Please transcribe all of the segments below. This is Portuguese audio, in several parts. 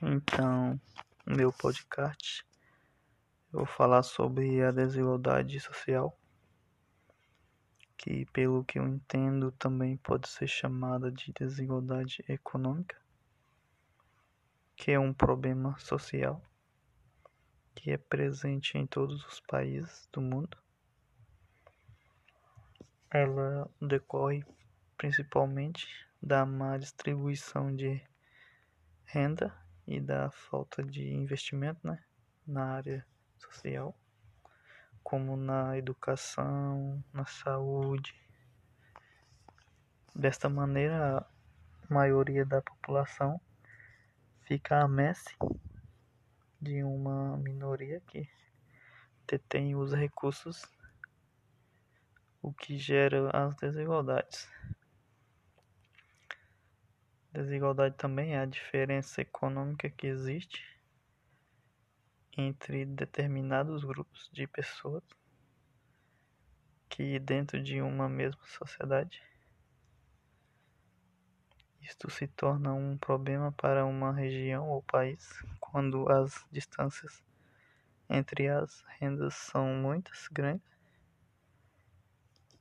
Então, no meu podcast, eu vou falar sobre a desigualdade social, que, pelo que eu entendo, também pode ser chamada de desigualdade econômica, que é um problema social que é presente em todos os países do mundo. Ela decorre principalmente da má distribuição de renda e da falta de investimento né, na área social, como na educação, na saúde. Desta maneira, a maioria da população fica à mercê de uma minoria que detém os recursos, o que gera as desigualdades. Desigualdade também é a diferença econômica que existe entre determinados grupos de pessoas que dentro de uma mesma sociedade. Isto se torna um problema para uma região ou país quando as distâncias entre as rendas são muitas, grandes,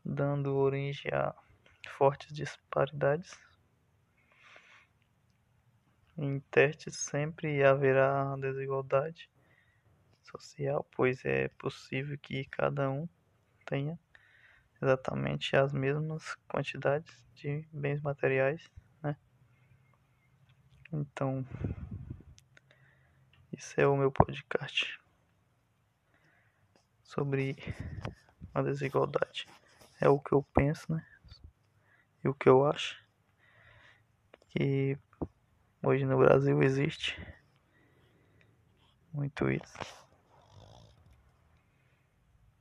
dando origem a fortes disparidades em testes sempre haverá desigualdade social, pois é possível que cada um tenha exatamente as mesmas quantidades de bens materiais, né? Então, isso é o meu podcast sobre a desigualdade. É o que eu penso, né? E o que eu acho que Hoje no Brasil existe muito isso.